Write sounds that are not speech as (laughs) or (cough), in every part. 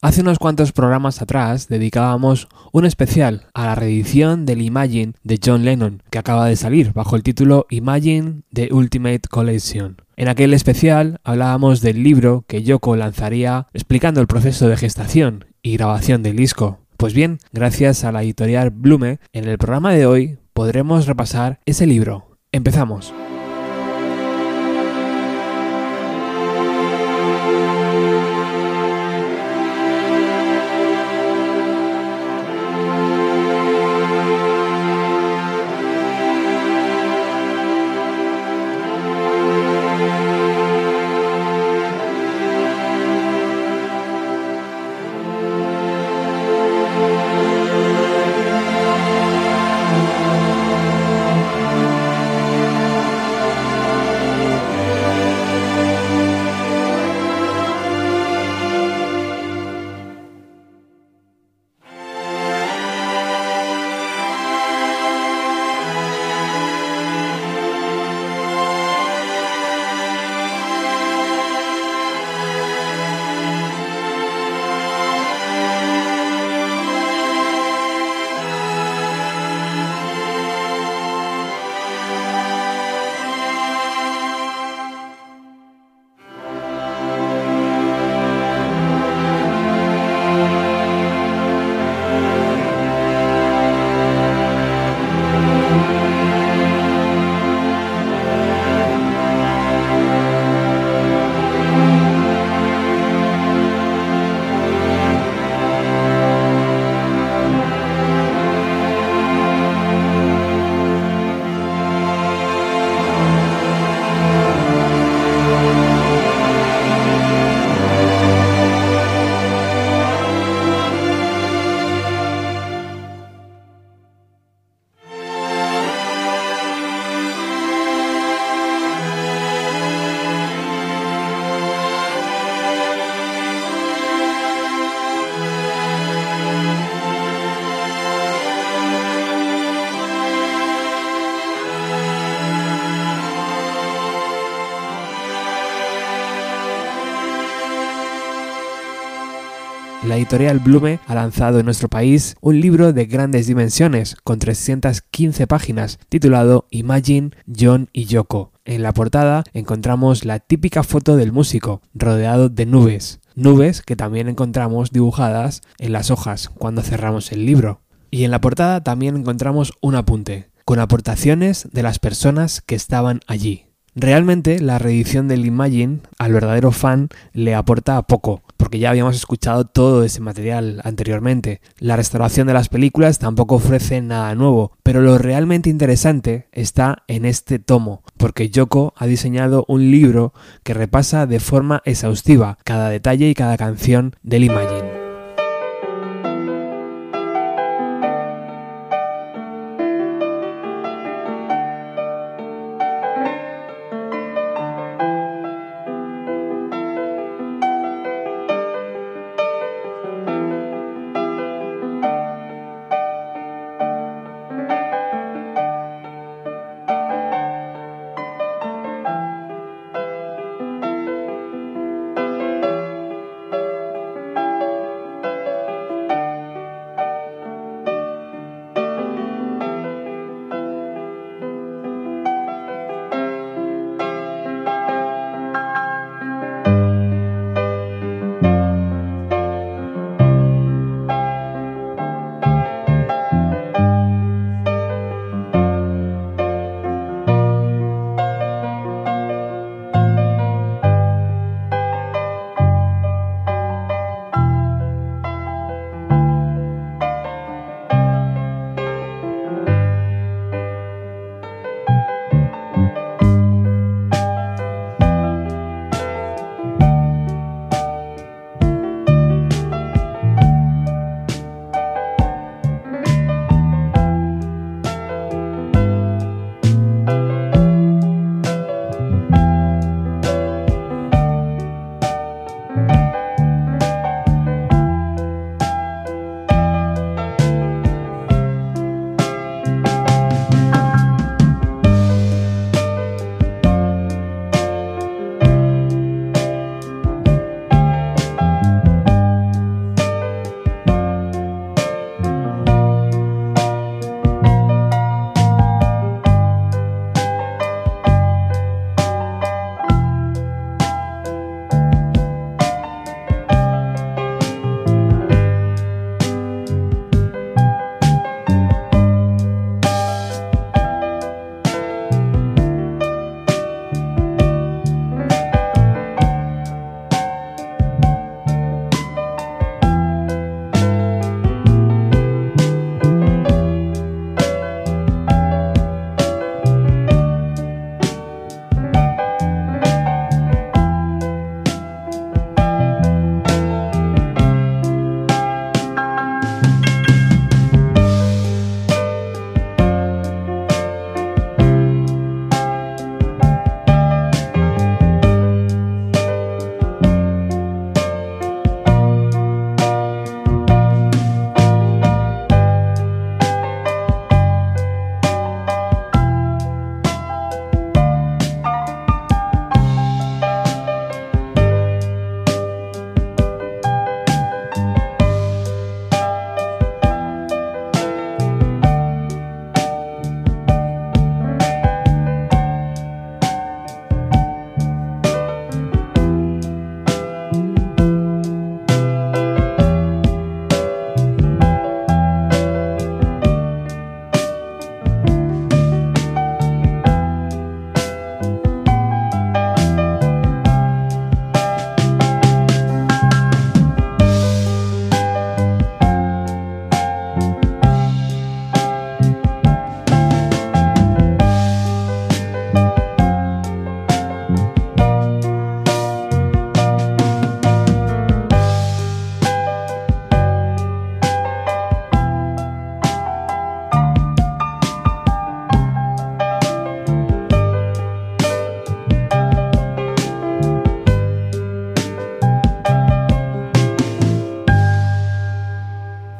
Hace unos cuantos programas atrás dedicábamos un especial a la reedición del Imagine de John Lennon, que acaba de salir bajo el título Imagine The Ultimate Collection. En aquel especial hablábamos del libro que Yoko lanzaría explicando el proceso de gestación y grabación del disco. Pues bien, gracias a la editorial Blume, en el programa de hoy podremos repasar ese libro. Empezamos. Editorial Blume ha lanzado en nuestro país un libro de grandes dimensiones, con 315 páginas, titulado Imagine, John y Yoko. En la portada encontramos la típica foto del músico, rodeado de nubes, nubes que también encontramos dibujadas en las hojas cuando cerramos el libro. Y en la portada también encontramos un apunte, con aportaciones de las personas que estaban allí. Realmente la reedición del Imagine al verdadero fan le aporta poco, porque ya habíamos escuchado todo ese material anteriormente. La restauración de las películas tampoco ofrece nada nuevo, pero lo realmente interesante está en este tomo, porque Yoko ha diseñado un libro que repasa de forma exhaustiva cada detalle y cada canción del Imagine.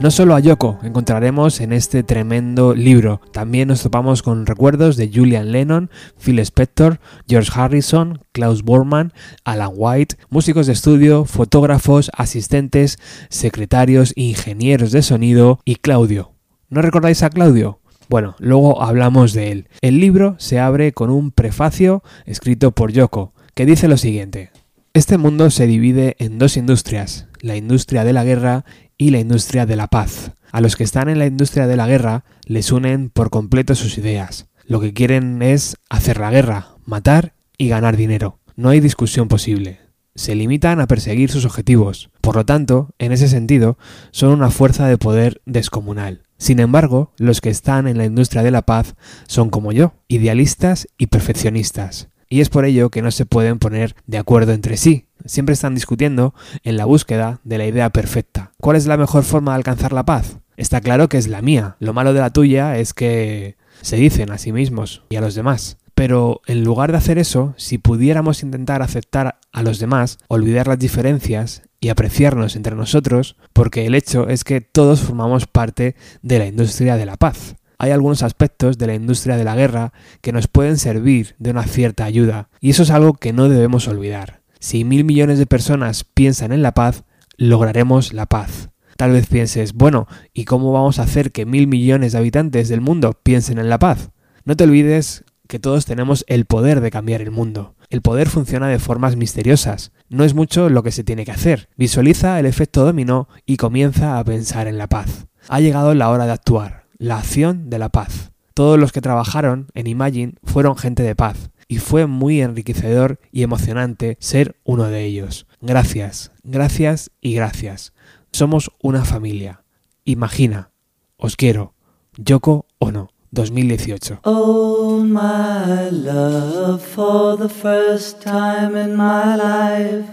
No solo a Yoko encontraremos en este tremendo libro, también nos topamos con recuerdos de Julian Lennon, Phil Spector, George Harrison, Klaus Bormann, Alan White, músicos de estudio, fotógrafos, asistentes, secretarios, ingenieros de sonido y Claudio. ¿No recordáis a Claudio? Bueno, luego hablamos de él. El libro se abre con un prefacio escrito por Yoko, que dice lo siguiente. Este mundo se divide en dos industrias, la industria de la guerra y la industria de la paz. A los que están en la industria de la guerra les unen por completo sus ideas. Lo que quieren es hacer la guerra, matar y ganar dinero. No hay discusión posible. Se limitan a perseguir sus objetivos. Por lo tanto, en ese sentido, son una fuerza de poder descomunal. Sin embargo, los que están en la industria de la paz son como yo, idealistas y perfeccionistas. Y es por ello que no se pueden poner de acuerdo entre sí, siempre están discutiendo en la búsqueda de la idea perfecta. ¿Cuál es la mejor forma de alcanzar la paz? Está claro que es la mía. Lo malo de la tuya es que se dicen a sí mismos y a los demás. Pero en lugar de hacer eso, si pudiéramos intentar aceptar a los demás, olvidar las diferencias y apreciarnos entre nosotros, porque el hecho es que todos formamos parte de la industria de la paz. Hay algunos aspectos de la industria de la guerra que nos pueden servir de una cierta ayuda, y eso es algo que no debemos olvidar. Si mil millones de personas piensan en la paz, lograremos la paz. Tal vez pienses, bueno, ¿y cómo vamos a hacer que mil millones de habitantes del mundo piensen en la paz? No te olvides que todos tenemos el poder de cambiar el mundo. El poder funciona de formas misteriosas. No es mucho lo que se tiene que hacer. Visualiza el efecto dominó y comienza a pensar en la paz. Ha llegado la hora de actuar. La acción de la paz. Todos los que trabajaron en Imagine fueron gente de paz y fue muy enriquecedor y emocionante ser uno de ellos. Gracias, gracias y gracias. Somos una familia. Imagina, os quiero, Yoko no. 2018. Oh, my love, for the first time in my life,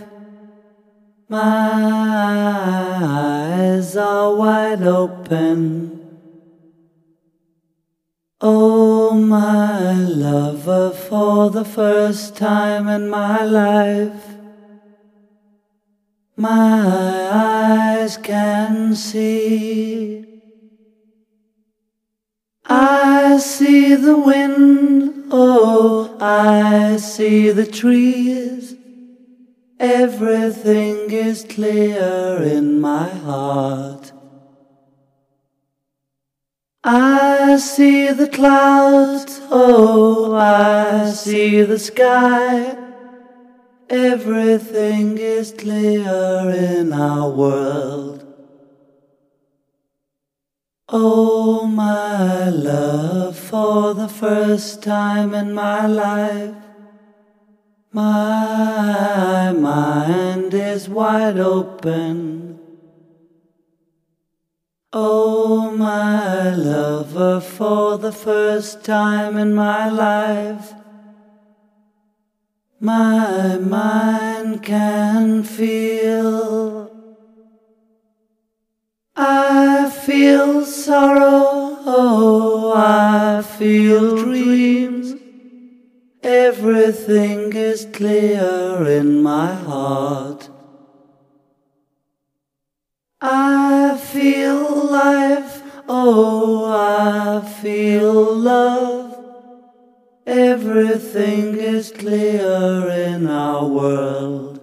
my eyes are wide open. Oh, my lover, for the first time in my life, my eyes can see. I see the wind, oh, I see the trees. Everything is clear in my heart. I see the clouds, oh, I see the sky. Everything is clear in our world. Oh, my love, for the first time in my life, my mind is wide open. Oh, my lover, for the first time in my life, my mind can feel. I feel sorrow, oh, I feel dreams. Everything is clear in my heart. I feel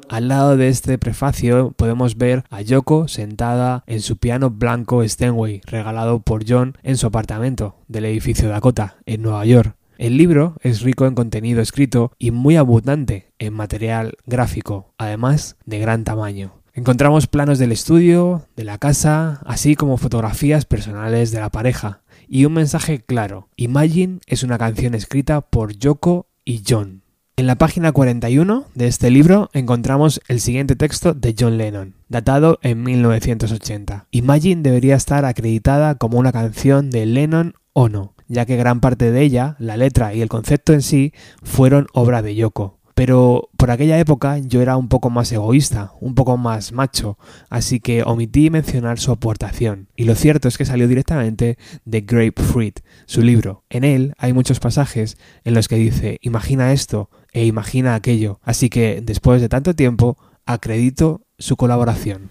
Al lado de este prefacio podemos ver a Yoko sentada en su piano blanco Steinway, regalado por John en su apartamento del edificio Dakota, en Nueva York. El libro es rico en contenido escrito y muy abundante en material gráfico, además de gran tamaño. Encontramos planos del estudio, de la casa, así como fotografías personales de la pareja y un mensaje claro. Imagine es una canción escrita por Yoko y John. En la página 41 de este libro encontramos el siguiente texto de John Lennon, datado en 1980. Imagine debería estar acreditada como una canción de Lennon o no, ya que gran parte de ella, la letra y el concepto en sí, fueron obra de Yoko. Pero por aquella época yo era un poco más egoísta, un poco más macho, así que omití mencionar su aportación. Y lo cierto es que salió directamente de Grapefruit, su libro. En él hay muchos pasajes en los que dice imagina esto e imagina aquello, así que después de tanto tiempo acredito su colaboración.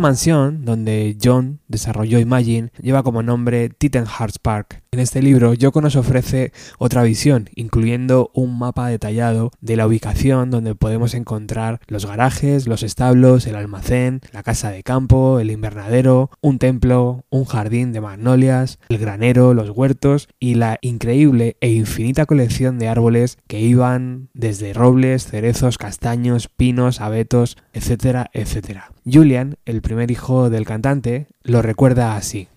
mansión donde John desarrolló Imagine lleva como nombre Titan Hearts Park. Este libro Yoko nos ofrece otra visión, incluyendo un mapa detallado de la ubicación donde podemos encontrar los garajes, los establos, el almacén, la casa de campo, el invernadero, un templo, un jardín de magnolias, el granero, los huertos y la increíble e infinita colección de árboles que iban desde robles, cerezos, castaños, pinos, abetos, etcétera, etcétera. Julian, el primer hijo del cantante, lo recuerda así.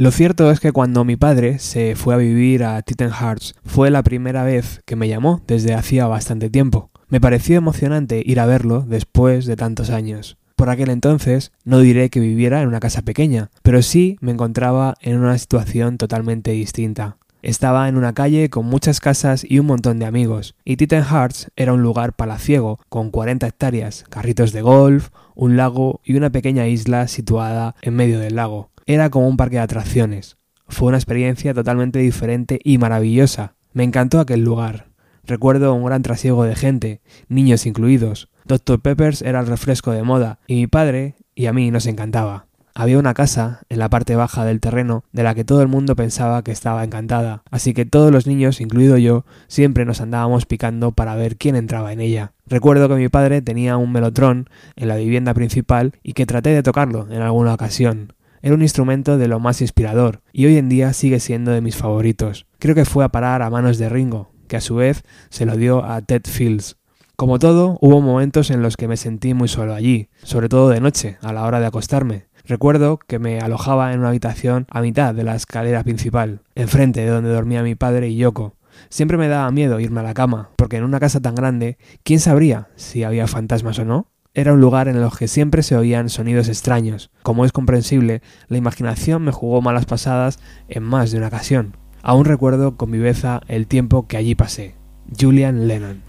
Lo cierto es que cuando mi padre se fue a vivir a Titan Hearts fue la primera vez que me llamó desde hacía bastante tiempo. Me pareció emocionante ir a verlo después de tantos años. Por aquel entonces no diré que viviera en una casa pequeña, pero sí me encontraba en una situación totalmente distinta. Estaba en una calle con muchas casas y un montón de amigos, y Titan Hearts era un lugar palaciego con 40 hectáreas, carritos de golf, un lago y una pequeña isla situada en medio del lago. Era como un parque de atracciones. Fue una experiencia totalmente diferente y maravillosa. Me encantó aquel lugar. Recuerdo un gran trasiego de gente, niños incluidos. Dr. Peppers era el refresco de moda, y mi padre y a mí nos encantaba. Había una casa en la parte baja del terreno de la que todo el mundo pensaba que estaba encantada, así que todos los niños, incluido yo, siempre nos andábamos picando para ver quién entraba en ella. Recuerdo que mi padre tenía un melotrón en la vivienda principal y que traté de tocarlo en alguna ocasión. Era un instrumento de lo más inspirador y hoy en día sigue siendo de mis favoritos. Creo que fue a parar a manos de Ringo, que a su vez se lo dio a Ted Fields. Como todo, hubo momentos en los que me sentí muy solo allí, sobre todo de noche, a la hora de acostarme. Recuerdo que me alojaba en una habitación a mitad de la escalera principal, enfrente de donde dormía mi padre y Yoko. Siempre me daba miedo irme a la cama, porque en una casa tan grande, ¿quién sabría si había fantasmas o no? Era un lugar en el que siempre se oían sonidos extraños. Como es comprensible, la imaginación me jugó malas pasadas en más de una ocasión. Aún recuerdo con viveza el tiempo que allí pasé. Julian Lennon.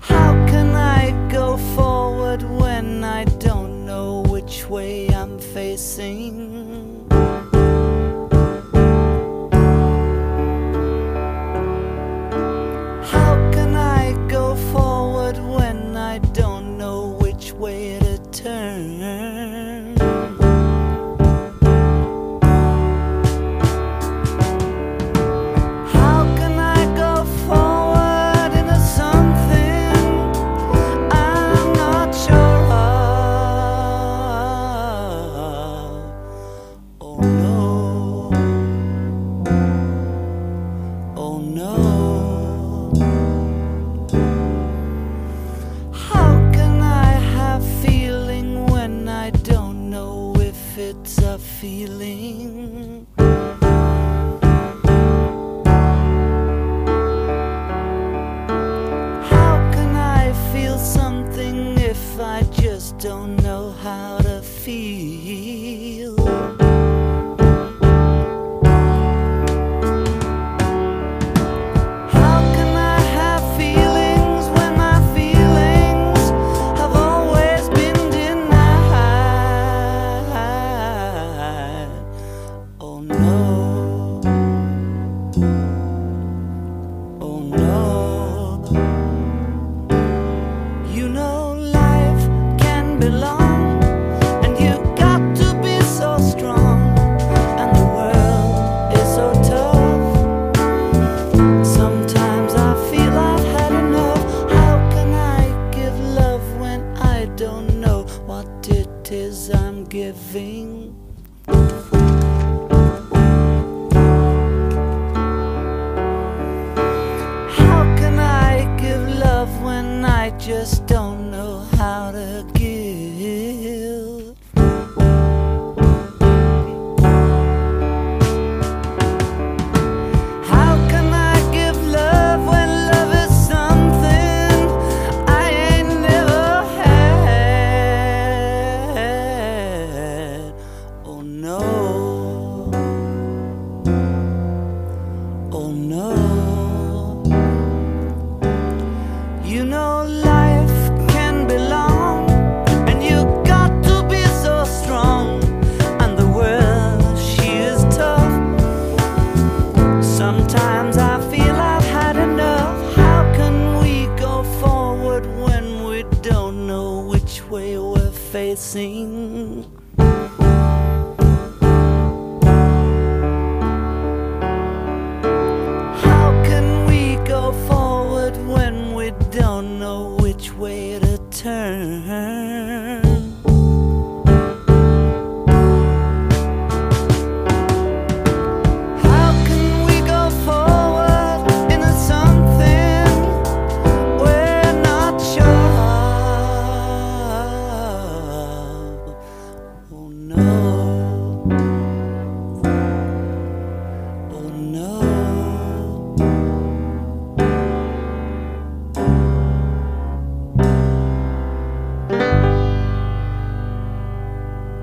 Don't know what it is I'm giving?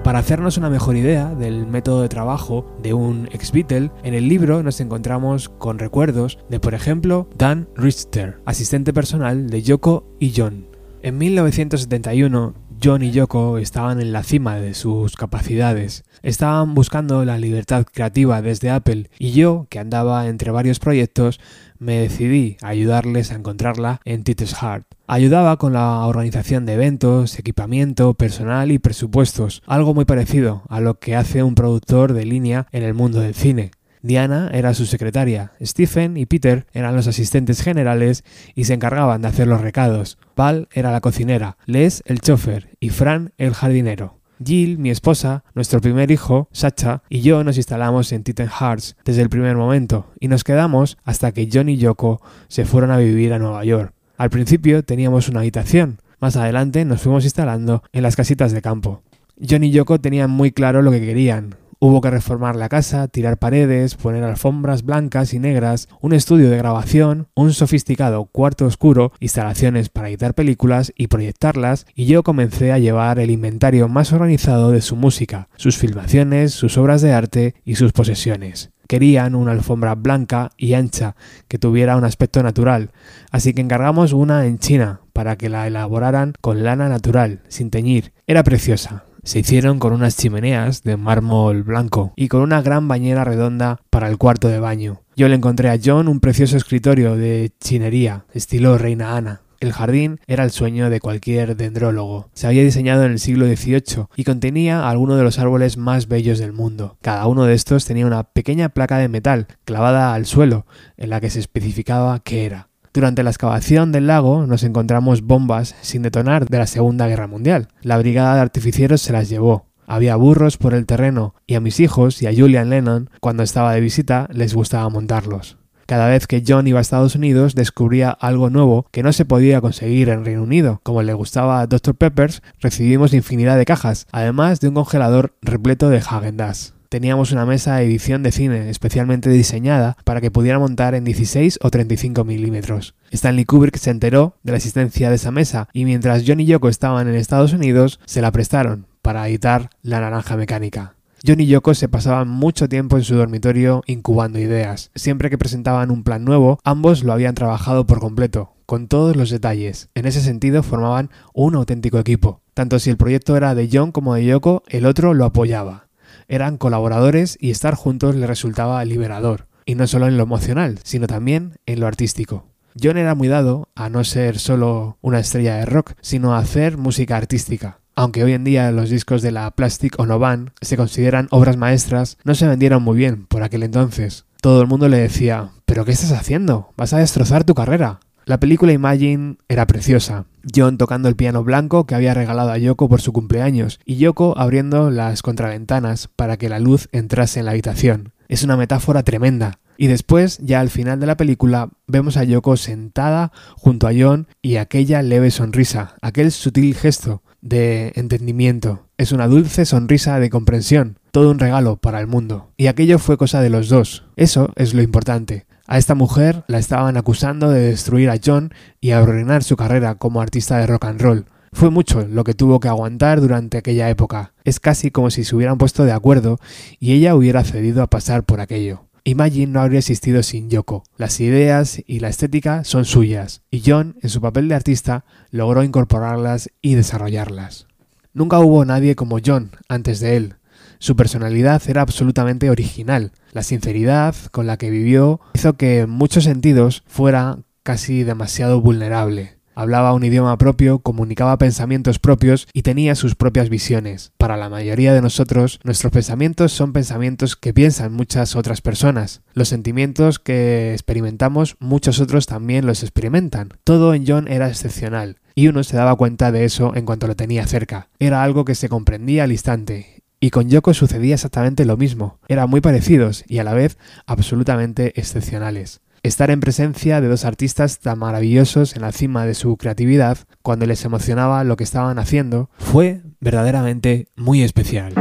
Para hacernos una mejor idea del método de trabajo de un ex Beatle, en el libro nos encontramos con recuerdos de, por ejemplo, Dan Richter, asistente personal de Yoko y John. En 1971, John y Yoko estaban en la cima de sus capacidades. Estaban buscando la libertad creativa desde Apple y yo, que andaba entre varios proyectos, me decidí a ayudarles a encontrarla en Titus Heart. Ayudaba con la organización de eventos, equipamiento, personal y presupuestos, algo muy parecido a lo que hace un productor de línea en el mundo del cine. Diana era su secretaria, Stephen y Peter eran los asistentes generales y se encargaban de hacer los recados. Val era la cocinera, Les el chofer y Fran el jardinero. Jill, mi esposa, nuestro primer hijo, Sacha, y yo nos instalamos en Titan Hearts desde el primer momento y nos quedamos hasta que John y Yoko se fueron a vivir a Nueva York. Al principio teníamos una habitación, más adelante nos fuimos instalando en las casitas de campo. John y Yoko tenían muy claro lo que querían. Hubo que reformar la casa, tirar paredes, poner alfombras blancas y negras, un estudio de grabación, un sofisticado cuarto oscuro, instalaciones para editar películas y proyectarlas, y yo comencé a llevar el inventario más organizado de su música, sus filmaciones, sus obras de arte y sus posesiones. Querían una alfombra blanca y ancha que tuviera un aspecto natural, así que encargamos una en China para que la elaboraran con lana natural, sin teñir. Era preciosa, Se hicieron con unas chimeneas de mármol blanco y con una gran bañera redonda para el cuarto de baño. Yo le encontré a John un precioso escritorio de chinería, estilo Reina Ana. El jardín era el sueño de cualquier dendrólogo. Se había diseñado en el siglo XVIII y contenía algunos de los árboles más bellos del mundo. Cada uno de estos tenía una pequeña placa de metal clavada al suelo en la que se especificaba qué era. Durante la excavación del lago nos encontramos bombas sin detonar de la Segunda Guerra Mundial. La brigada de artificieros se las llevó. Había burros por el terreno y a mis hijos y a Julian Lennon, cuando estaba de visita, les gustaba montarlos. Cada vez que John iba a Estados Unidos descubría algo nuevo que no se podía conseguir en Reino Unido. Como le gustaba a Dr. Peppers, recibimos infinidad de cajas, además de un congelador repleto de Häagen-Dazs. Teníamos una mesa de edición de cine especialmente diseñada para que pudiera montar en 16 o 35 milímetros. Stanley Kubrick se enteró de la existencia de esa mesa y mientras John y Yoko estaban en Estados Unidos se la prestaron para editar La Naranja Mecánica. John y Yoko se pasaban mucho tiempo en su dormitorio incubando ideas. Siempre que presentaban un plan nuevo, ambos lo habían trabajado por completo, con todos los detalles. En ese sentido formaban un auténtico equipo. Tanto si el proyecto era de John como de Yoko, el otro lo apoyaba. Eran colaboradores y estar juntos le resultaba liberador, y no solo en lo emocional, sino también en lo artístico. John era muy dado a no ser solo una estrella de rock, sino a hacer música artística. Aunque hoy en día los discos de la Plastic Ono Band se consideran obras maestras, no se vendieron muy bien por aquel entonces. Todo el mundo le decía, ¿pero qué estás haciendo? Vas a destrozar tu carrera. La película Imagine era preciosa. John tocando el piano blanco que había regalado a Yoko por su cumpleaños y Yoko abriendo las contraventanas para que la luz entrase en la habitación. Es una metáfora tremenda. Y después, ya al final de la película, vemos a Yoko sentada junto a John y aquella leve sonrisa, aquel sutil gesto, de entendimiento. Es una dulce sonrisa de comprensión, todo un regalo para el mundo. Y aquello fue cosa de los dos. Eso es lo importante. A esta mujer la estaban acusando de destruir a John y arruinar su carrera como artista de rock and roll. Fue mucho lo que tuvo que aguantar durante aquella época. Es casi como si se hubieran puesto de acuerdo y ella hubiera cedido a pasar por aquello. Imagine no habría existido sin Yoko. Las ideas y la estética son suyas, y John, en su papel de artista, logró incorporarlas y desarrollarlas. Nunca hubo nadie como John antes de él. Su personalidad era absolutamente original. La sinceridad con la que vivió hizo que en muchos sentidos fuera casi demasiado vulnerable. Hablaba un idioma propio, comunicaba pensamientos propios y tenía sus propias visiones. Para la mayoría de nosotros, nuestros pensamientos son pensamientos que piensan muchas otras personas. Los sentimientos que experimentamos, muchos otros también los experimentan. Todo en John era excepcional, y uno se daba cuenta de eso en cuanto lo tenía cerca. Era algo que se comprendía al instante, y con Yoko sucedía exactamente lo mismo. Eran muy parecidos y a la vez absolutamente excepcionales. Estar en presencia de dos artistas tan maravillosos en la cima de su creatividad, cuando les emocionaba lo que estaban haciendo, fue verdaderamente muy especial.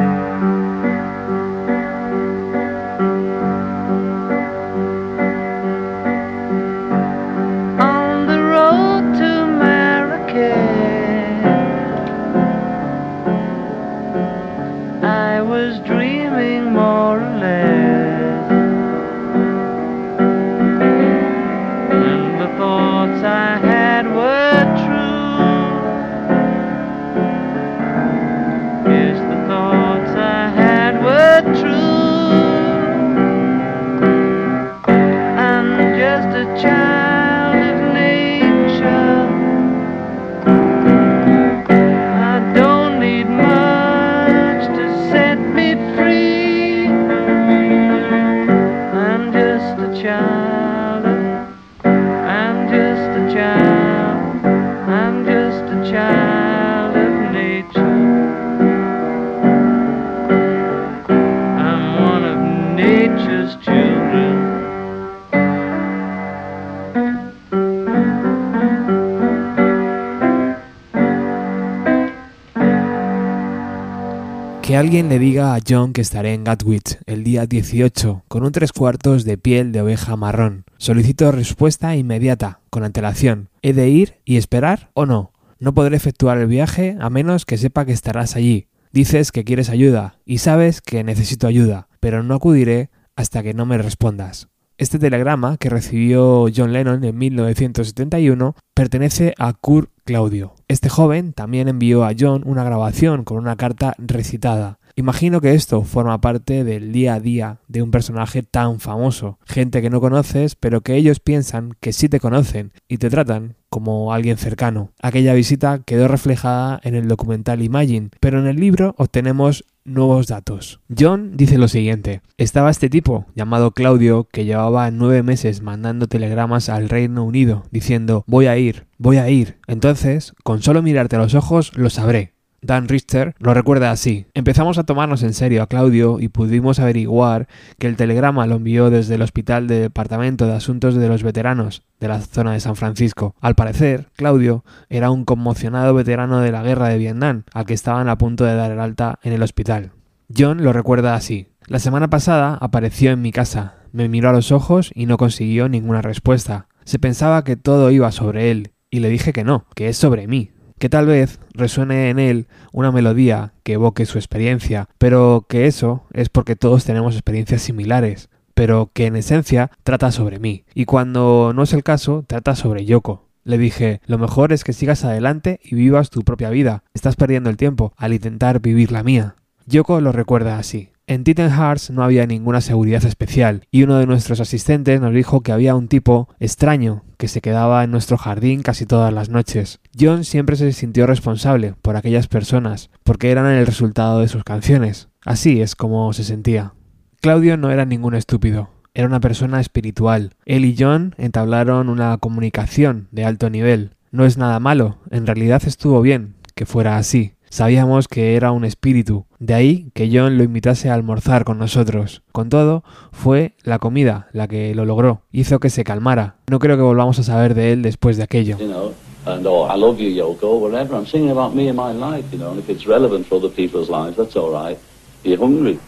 Alguien le diga a John que estaré en Gatwick el día 18 con un tres cuartos de piel de oveja marrón. Solicito respuesta inmediata, con antelación. ¿He de ir y esperar o no? No podré efectuar el viaje a menos que sepa que estarás allí. Dices que quieres ayuda y sabes que necesito ayuda, pero no acudiré hasta que no me respondas. Este telegrama que recibió John Lennon en 1971 pertenece a Kurt Claudio. Este joven también envió a John una grabación con una carta recitada. Imagino que esto forma parte del día a día de un personaje tan famoso, gente que no conoces pero que ellos piensan que sí te conocen y te tratan como alguien cercano. Aquella visita quedó reflejada en el documental Imagine, pero en el libro obtenemos nuevos datos. John dice lo siguiente, estaba este tipo, llamado Claudio, que llevaba nueve meses mandando telegramas al Reino Unido, diciendo voy a ir, voy a ir. Entonces, con solo mirarte a los ojos, lo sabré. Dan Richter lo recuerda así. Empezamos a tomarnos en serio a Claudio y pudimos averiguar que el telegrama lo envió desde el Hospital de Departamento de Asuntos de los Veteranos de la zona de San Francisco. Al parecer, Claudio era un conmocionado veterano de la guerra de Vietnam al que estaban a punto de dar el alta en el hospital. John lo recuerda así. La semana pasada apareció en mi casa, me miró a los ojos y no consiguió ninguna respuesta. Se pensaba que todo iba sobre él, y le dije que no, que es sobre mí, que tal vez resuene en él una melodía que evoque su experiencia, pero que eso es porque todos tenemos experiencias similares, pero que en esencia trata sobre mí, y cuando no es el caso, trata sobre Yoko. Le dije, lo mejor es que sigas adelante y vivas tu propia vida, estás perdiendo el tiempo al intentar vivir la mía. Yoko lo recuerda así. En Titan Hearts no había ninguna seguridad especial y uno de nuestros asistentes nos dijo que había un tipo extraño que se quedaba en nuestro jardín casi todas las noches. John siempre se sintió responsable por aquellas personas porque eran el resultado de sus canciones. Así es como se sentía. Claudio no era ningún estúpido, era una persona espiritual. Él y John entablaron una comunicación de alto nivel. No es nada malo, en realidad estuvo bien que fuera así. Sabíamos que era un espíritu, de ahí que John lo invitase a almorzar con nosotros. Con todo, fue la comida la que lo logró, hizo que se calmara. No creo que volvamos a saber de él después de aquello. you know, and oh, I love you, Yoko, whatever. I'm singing about me and my life, you know, and if it's relevant for other people's lives, that's all right. Are you hungry?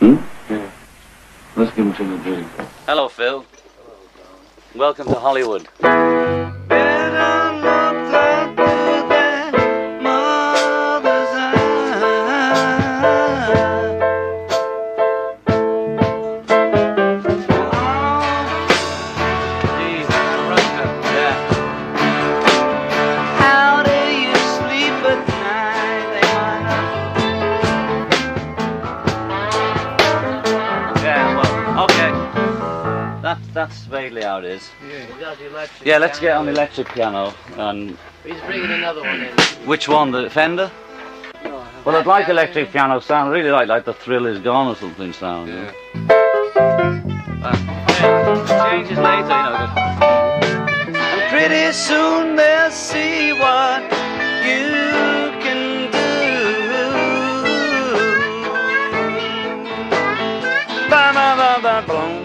Hmm? Yeah. Let's give him something to drink. Hello, Phil. Welcome to Hollywood. Better Yeah, let's get on the electric piano. And He's bringing another one in. which one? The Fender? Well, I'd like electric piano sound. Really like like the Thrill Is Gone or something sound. you know. Uh, yeah, changes later, you know. but- Pretty soon they'll see what you can do. Ba ba ba ba boom.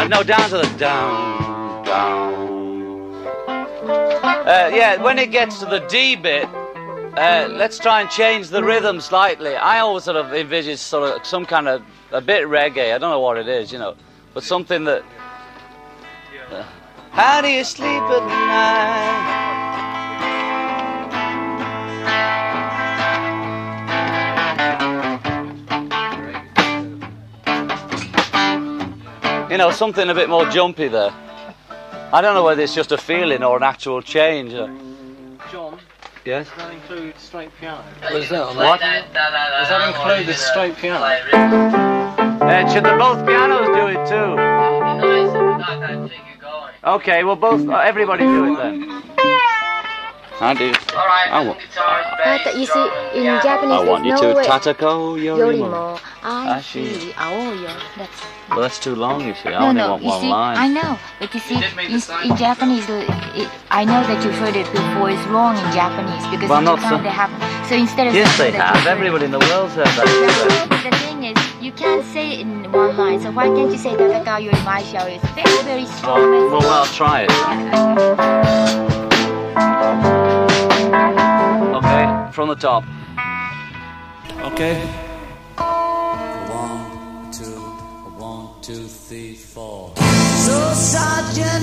Uh, no, down to the down, down. Uh, yeah, when it gets to the D bit, uh, let's try and change the rhythm slightly. I always sort of envisage sort of some kind of a bit reggae. I don't know what it is, you know, but something that. How do you sleep at night? You know, something a bit more jumpy there. I don't know whether it's just a feeling or an actual change. uh, John, Yes? does that include straight piano? What is that? What? Does that include the straight piano? Uh, should the both pianos do it too? Okay, well, both, uh, everybody do it then. I do. I want, But you see, in Japanese, I want you no to way. tatako yorimo. Yorimo, I Ashi. see, aoyo. That's Well, that's too long, you see. I no, only no. want You one see, line. I know, but you see, in, in Japanese, it, I know that you've heard it before. It's wrong in Japanese because Well, in not Japan so- they have. So instead of Yes, they have. you've Everybody in the world's heard that. (laughs) the thing is, you can't say it in one line. So why can't you say Tataka Yori Maisha? It's very, very strong. Well, well, I'll try it. From the top. Okay. One, two, one, two, three, four. So Sergeant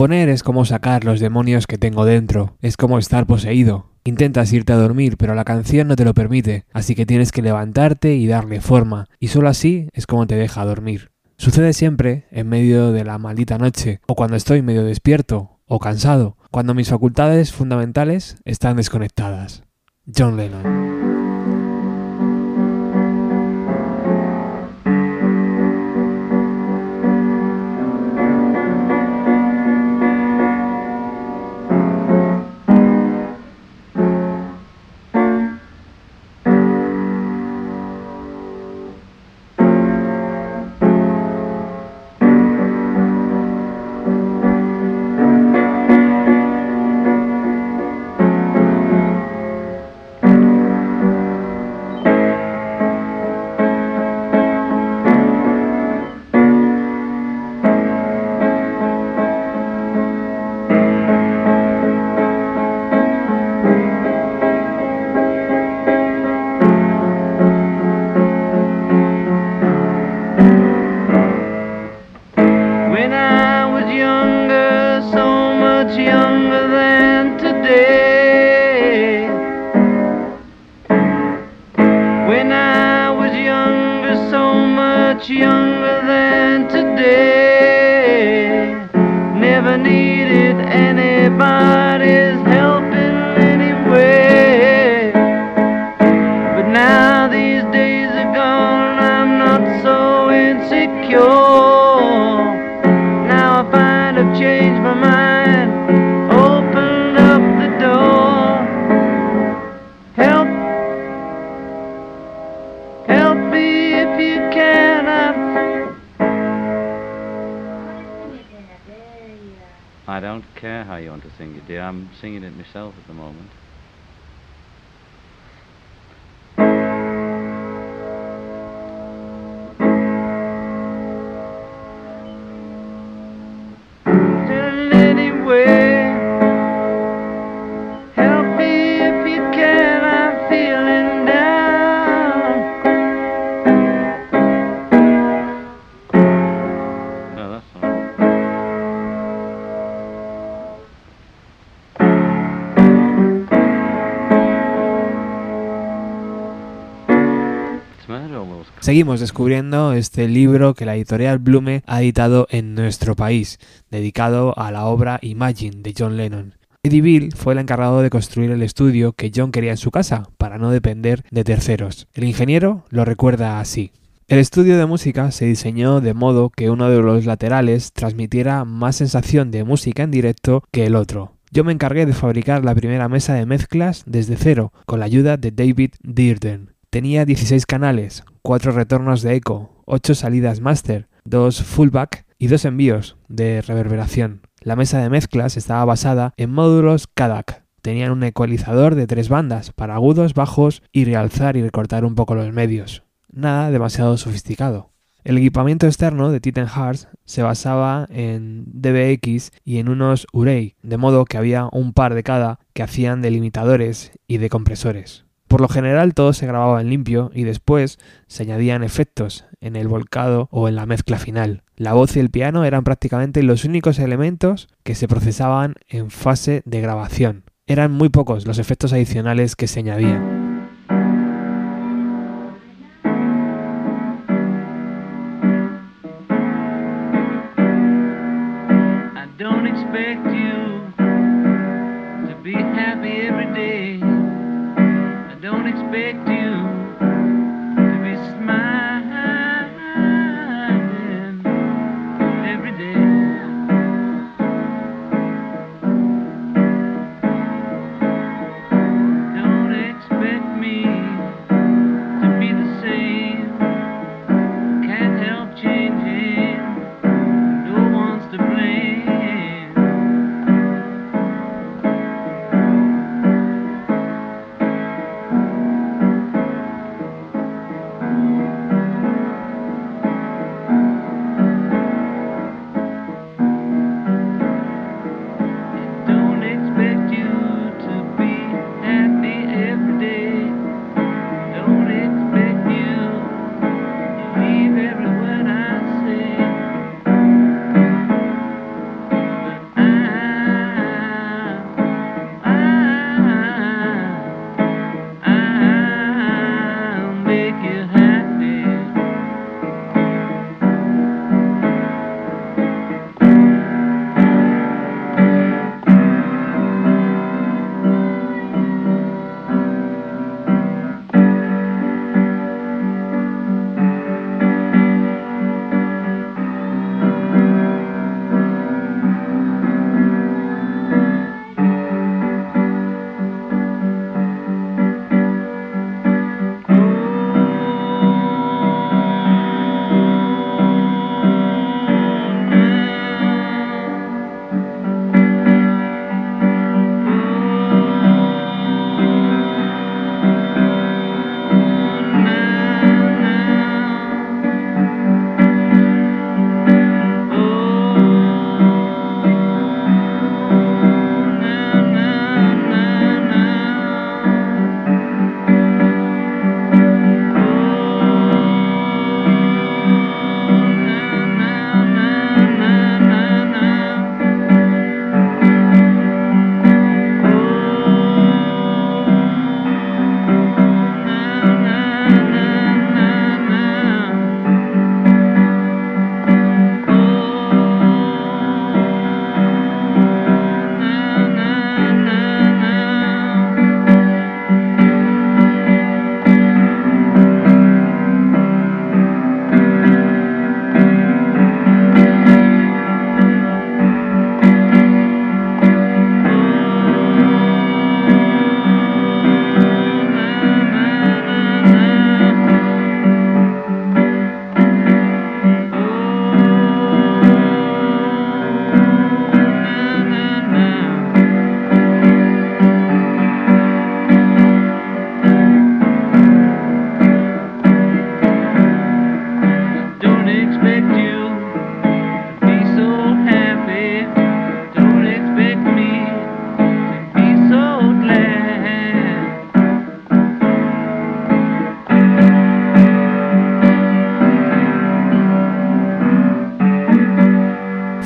Es como sacar los demonios que tengo dentro, es como estar poseído. Intentas irte a dormir, pero la canción no te lo permite, así que tienes que levantarte y darle forma, y solo así es como te deja dormir. Sucede siempre en medio de la maldita noche, o cuando estoy medio despierto, o cansado, cuando mis facultades fundamentales están desconectadas. John Lennon. Seguimos descubriendo este libro que la editorial Blume ha editado en nuestro país, dedicado a la obra Imagine de John Lennon. Eddie Bill fue el encargado de construir el estudio que John quería en su casa, para no depender de terceros. El ingeniero lo recuerda así. El estudio de música se diseñó de modo que uno de los laterales transmitiera más sensación de música en directo que el otro. Yo me encargué de fabricar la primera mesa de mezclas desde cero, con la ayuda de David Dearden. Tenía 16 canales, 4 retornos de eco, 8 salidas master, 2 fullback y 2 envíos de reverberación. La mesa de mezclas estaba basada en módulos Kadak. Tenían un ecualizador de tres bandas para agudos, bajos y realzar y recortar un poco los medios. Nada demasiado sofisticado. El equipamiento externo de Titan Hearts se basaba en DBX y en unos Urey, de modo que había un par de cada que hacían de limitadores y de compresores. Por lo general todo se grababa en limpio y después se añadían efectos en el volcado o en la mezcla final. La voz y el piano eran prácticamente los únicos elementos que se procesaban en fase de grabación. Eran muy pocos los efectos adicionales que se añadían. You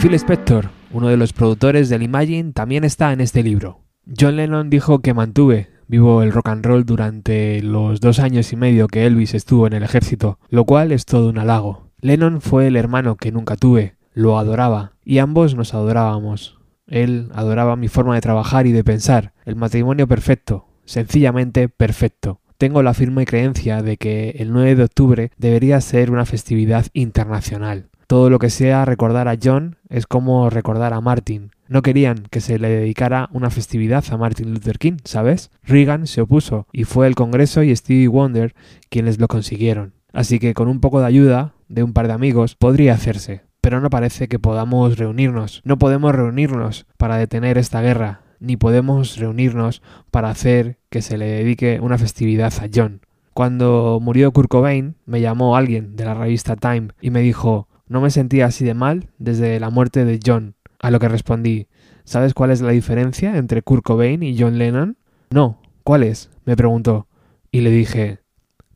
Phil Spector, uno de los productores del Imagine, también está en este libro. John Lennon dijo que mantuve vivo el rock and roll durante los dos años y medio que Elvis estuvo en el ejército, lo cual es todo un halago. Lennon fue el hermano que nunca tuve, lo adoraba, y ambos nos adorábamos. Él adoraba mi forma de trabajar y de pensar, el matrimonio perfecto, sencillamente perfecto. Tengo la firme creencia de que el 9 de octubre debería ser una festividad internacional. Todo lo que sea recordar a John es como recordar a Martin. No querían que se le dedicara una festividad a Martin Luther King, ¿sabes? Reagan se opuso y fue el Congreso y Stevie Wonder quienes lo consiguieron. Así que con un poco de ayuda de un par de amigos podría hacerse. Pero no parece que podamos reunirnos. No podemos reunirnos para detener esta guerra, ni podemos reunirnos para hacer que se le dedique una festividad a John. Cuando murió Kurt Cobain, me llamó alguien de la revista Time y me dijo, no me sentía así de mal desde la muerte de John. A lo que respondí, ¿sabes cuál es la diferencia entre Kurt Cobain y John Lennon? No, ¿cuál es? me preguntó. Y le dije,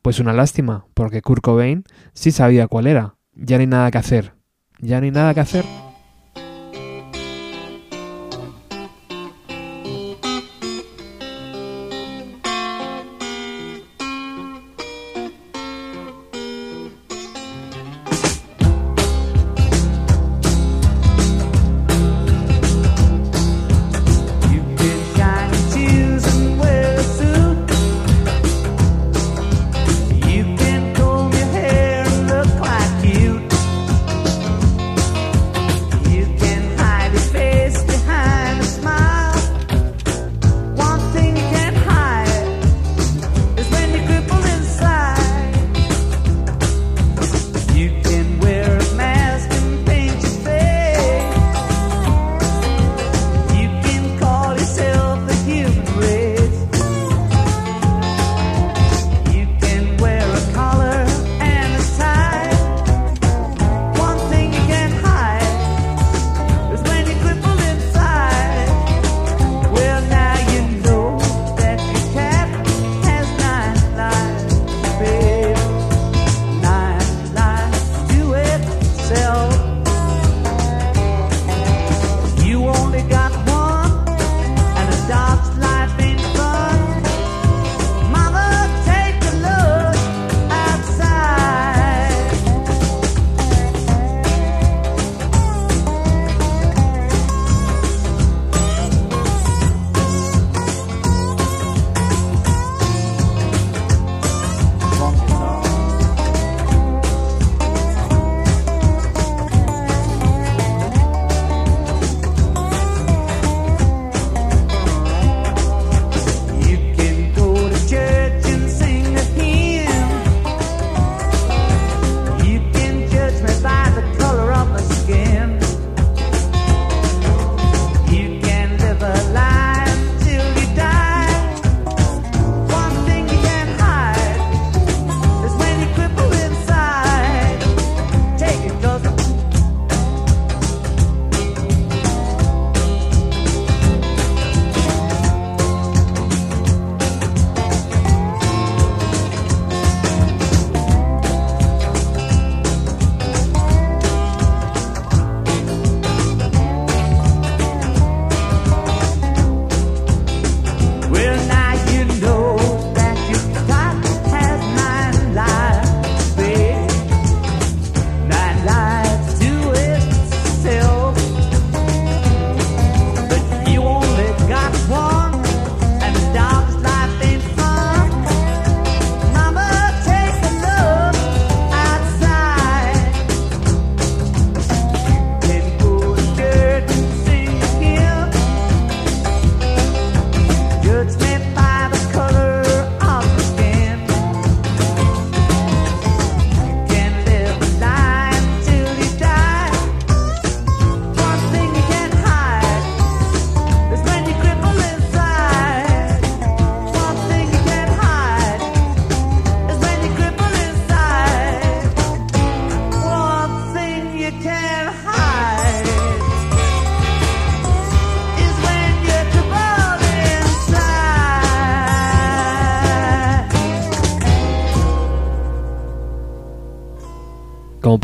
pues una lástima, porque Kurt Cobain sí sabía cuál era. Ya no hay nada que hacer. Ya no hay nada que hacer.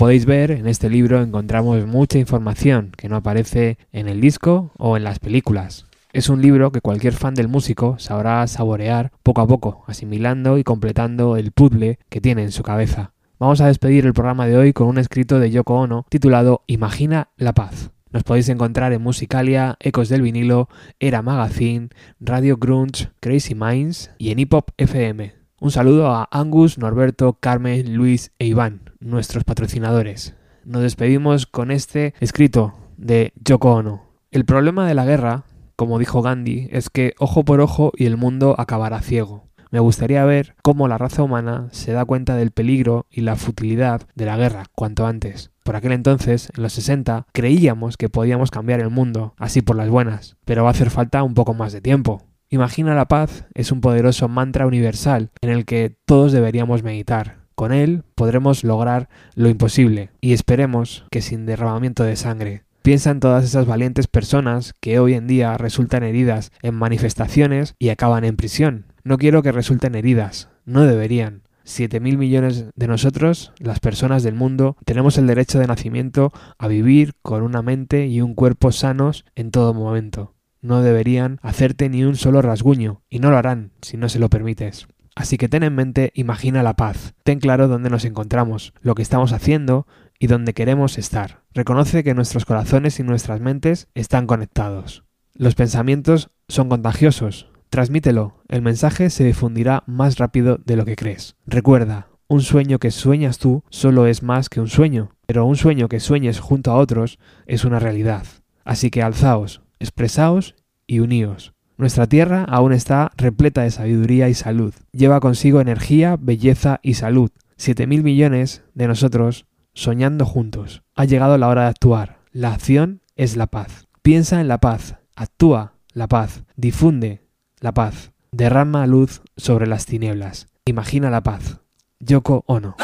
Podéis ver, en este libro encontramos mucha información que no aparece en el disco o en las películas. Es un libro que cualquier fan del músico sabrá saborear poco a poco, asimilando y completando el puzzle que tiene en su cabeza. Vamos a despedir el programa de hoy con un escrito de Yoko Ono titulado Imagina la paz. Nos podéis encontrar en Musicalia, Ecos del Vinilo, Era Magazine, Radio Grunge, Crazy Minds y en Hip Hop FM. Un saludo a Angus, Norberto, Carmen, Luis e Iván, nuestros patrocinadores. Nos despedimos con este escrito de Yoko Ono. El problema de la guerra, como dijo Gandhi, es que ojo por ojo y el mundo acabará ciego. Me gustaría ver cómo la raza humana se da cuenta del peligro y la futilidad de la guerra cuanto antes. Por aquel entonces, en los 60, creíamos que podíamos cambiar el mundo, así por las buenas, pero va a hacer falta un poco más de tiempo. Imagina la paz es un poderoso mantra universal en el que todos deberíamos meditar. Con él podremos lograr lo imposible y esperemos que sin derramamiento de sangre. Piensa en todas esas valientes personas que hoy en día resultan heridas en manifestaciones y acaban en prisión. No quiero que resulten heridas, no deberían. 7 mil millones de nosotros, las personas del mundo, tenemos el derecho de nacimiento a vivir con una mente y un cuerpo sanos en todo momento. No deberían hacerte ni un solo rasguño, y no lo harán si no se lo permites. Así que ten en mente, imagina la paz, ten claro dónde nos encontramos, lo que estamos haciendo y dónde queremos estar. Reconoce que nuestros corazones y nuestras mentes están conectados. Los pensamientos son contagiosos, Transmítelo, el mensaje se difundirá más rápido de lo que crees. Recuerda, un sueño que sueñas tú solo es más que un sueño, pero un sueño que sueñes junto a otros es una realidad. Así que alzaos, expresaos y uníos. Nuestra tierra aún está repleta de sabiduría y salud. Lleva consigo energía, belleza y salud. Siete mil millones de nosotros soñando juntos. Ha llegado la hora de actuar. La acción es la paz. Piensa en la paz. Actúa la paz. Difunde la paz. Derrama luz sobre las tinieblas. Imagina la paz. Yoko Ono.